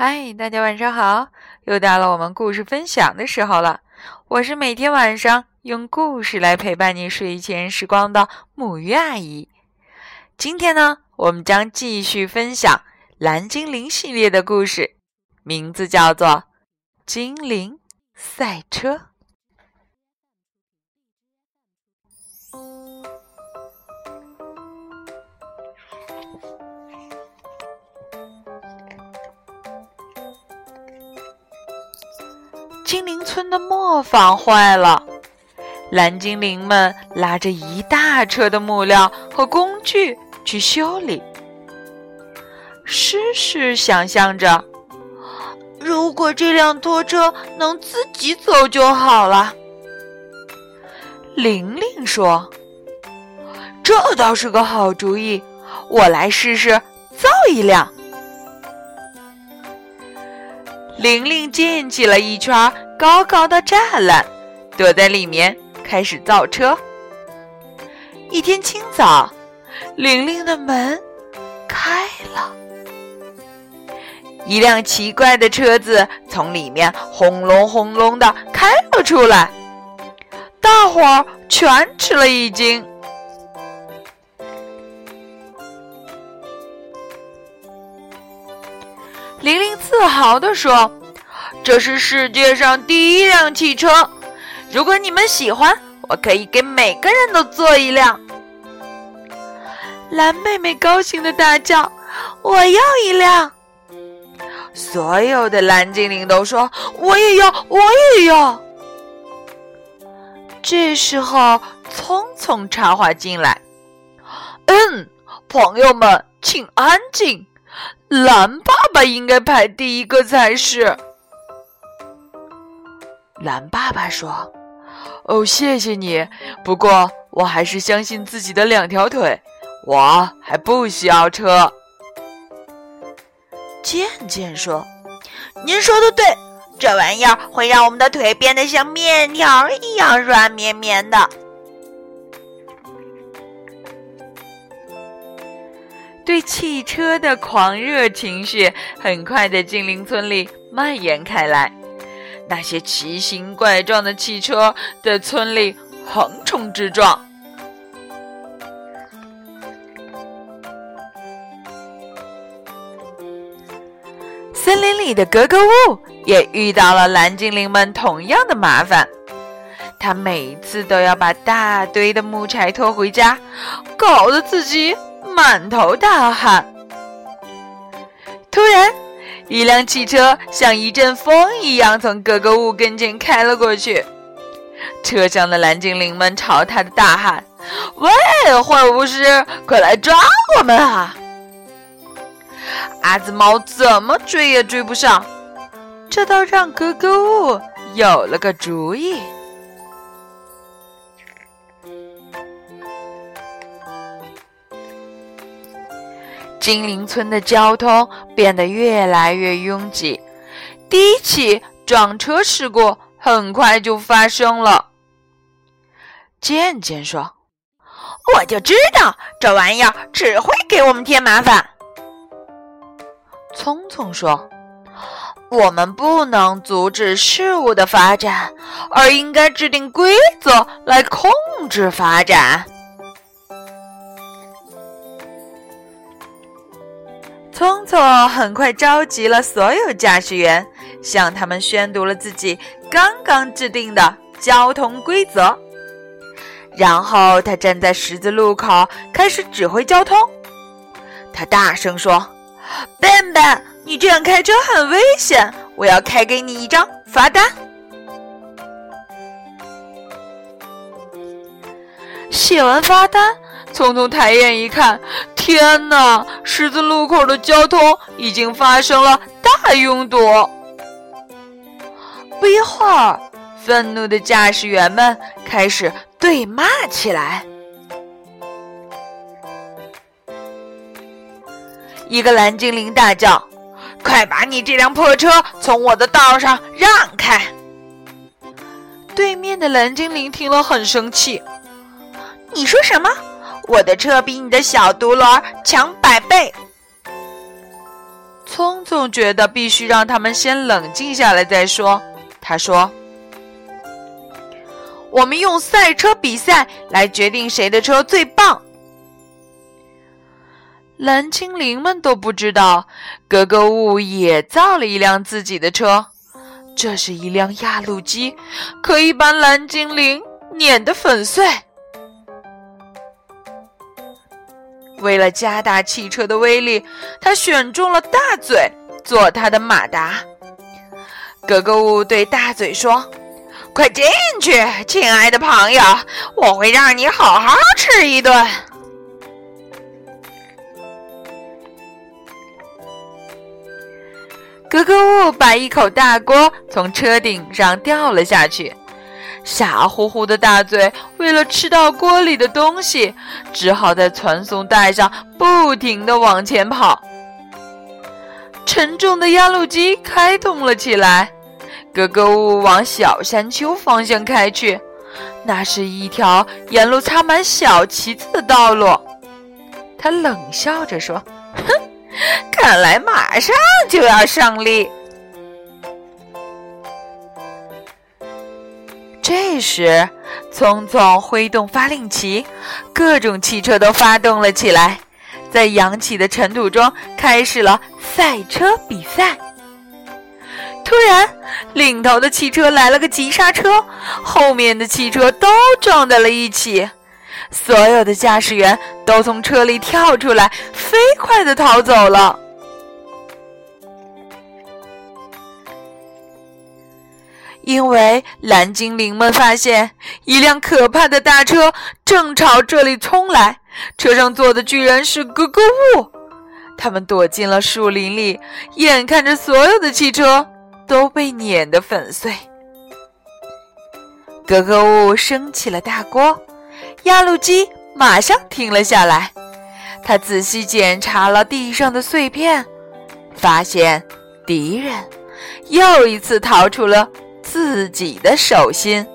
嗨，大家晚上好！又到了我们故事分享的时候了。我是每天晚上用故事来陪伴你睡前时光的母鱼阿姨。今天呢，我们将继续分享蓝精灵系列的故事，名字叫做《精灵赛车》。精灵村的磨坊坏了，蓝精灵们拉着一大车的木料和工具去修理。诗诗想象着，如果这辆拖车能自己走就好了。玲玲说：“这倒是个好主意，我来试试造一辆。”玲玲建起了一圈高高的栅栏，躲在里面开始造车。一天清早，玲玲的门开了，一辆奇怪的车子从里面轰隆轰隆的开了出来，大伙儿全吃了一惊。玲玲自豪地说：“这是世界上第一辆汽车，如果你们喜欢，我可以给每个人都做一辆。”蓝妹妹高兴的大叫：“我要一辆！”所有的蓝精灵都说：“我也要，我也要。”这时候，聪聪插话进来：“嗯，朋友们，请安静。”蓝爸爸应该排第一个才是。蓝爸爸说：“哦，谢谢你。不过我还是相信自己的两条腿，我还不需要车。”健健说：“您说的对，这玩意儿会让我们的腿变得像面条一样软绵绵的。”对汽车的狂热情绪很快在精灵村里蔓延开来，那些奇形怪状的汽车在村里横冲直撞。森林里的格格巫也遇到了蓝精灵们同样的麻烦，他每次都要把大堆的木柴拖回家，搞得自己。满头大汗。突然，一辆汽车像一阵风一样从格格巫跟前开了过去。车上的蓝精灵们朝他的大喊：“喂，坏巫师，快来抓我们啊！”阿兹猫怎么追也追不上，这倒让格格巫有了个主意。精灵村的交通变得越来越拥挤，第一起撞车事故很快就发生了。健健说：“我就知道这玩意儿只会给我们添麻烦。”聪聪说：“我们不能阻止事物的发展，而应该制定规则来控制发展。”聪聪很快召集了所有驾驶员，向他们宣读了自己刚刚制定的交通规则。然后他站在十字路口，开始指挥交通。他大声说：“笨笨，你这样开车很危险，我要开给你一张罚单。”写完罚单。聪聪抬眼一看，天哪！十字路口的交通已经发生了大拥堵。不一会儿，愤怒的驾驶员们开始对骂起来。一个蓝精灵大叫：“快把你这辆破车从我的道上让开！”对面的蓝精灵听了很生气：“你说什么？”我的车比你的小独轮强百倍。聪聪觉得必须让他们先冷静下来再说。他说：“我们用赛车比赛来决定谁的车最棒。”蓝精灵们都不知道，格格巫也造了一辆自己的车。这是一辆压路机，可以把蓝精灵碾得粉碎。为了加大汽车的威力，他选中了大嘴做他的马达。格格巫对大嘴说：“快进去，亲爱的朋友，我会让你好好吃一顿。”格格巫把一口大锅从车顶上掉了下去，傻乎乎的大嘴为了吃到锅里的东西，只好在传送带上不停地往前跑。沉重的压路机开动了起来，格格巫往小山丘方向开去，那是一条沿路插满小旗子的道路。他冷笑着说：“哼。”看来马上就要胜利。这时，聪聪挥动发令旗，各种汽车都发动了起来，在扬起的尘土中开始了赛车比赛。突然，领头的汽车来了个急刹车，后面的汽车都撞在了一起。所有的驾驶员都从车里跳出来，飞快地逃走了。因为蓝精灵们发现一辆可怕的大车正朝这里冲来，车上坐的居然是格格巫。他们躲进了树林里，眼看着所有的汽车都被碾得粉碎。格格巫升起了大锅。压路机马上停了下来，他仔细检查了地上的碎片，发现敌人又一次逃出了自己的手心。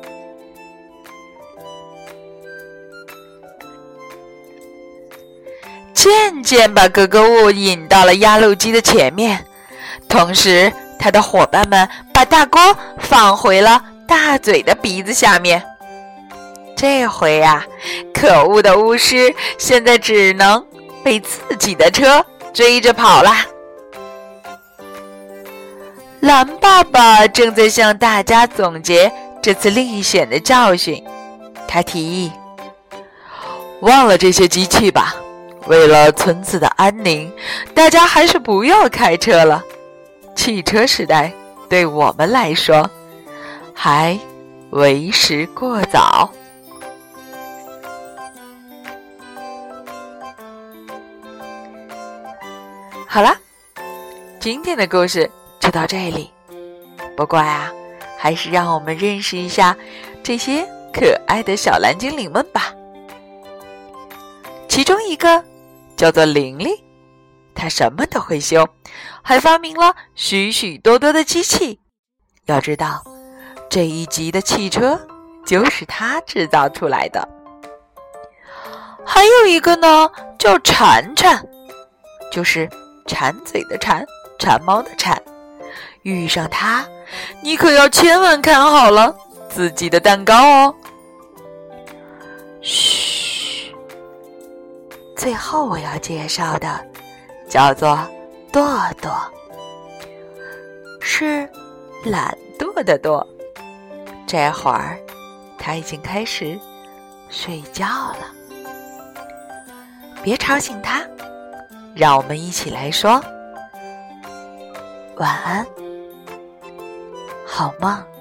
渐渐把格格巫引到了压路机的前面，同时他的伙伴们把大锅放回了大嘴的鼻子下面。这回呀，可恶的巫师现在只能被自己的车追着跑啦。蓝爸爸正在向大家总结这次历险的教训，他提议：“忘了这些机器吧，为了村子的安宁，大家还是不要开车了。汽车时代对我们来说还为时过早。”好了，今天的故事就到这里。不过呀，还是让我们认识一下这些可爱的小蓝精灵们吧。其中一个叫做玲玲，她什么都会修，还发明了许许多多的机器。要知道，这一集的汽车就是她制造出来的。还有一个呢，叫铲铲，就是。馋嘴的馋，馋猫的馋，遇上它，你可要千万看好了自己的蛋糕哦。嘘，最后我要介绍的叫做朵朵，是懒惰的惰。这会儿，他已经开始睡觉了，别吵醒他。让我们一起来说晚安，好梦。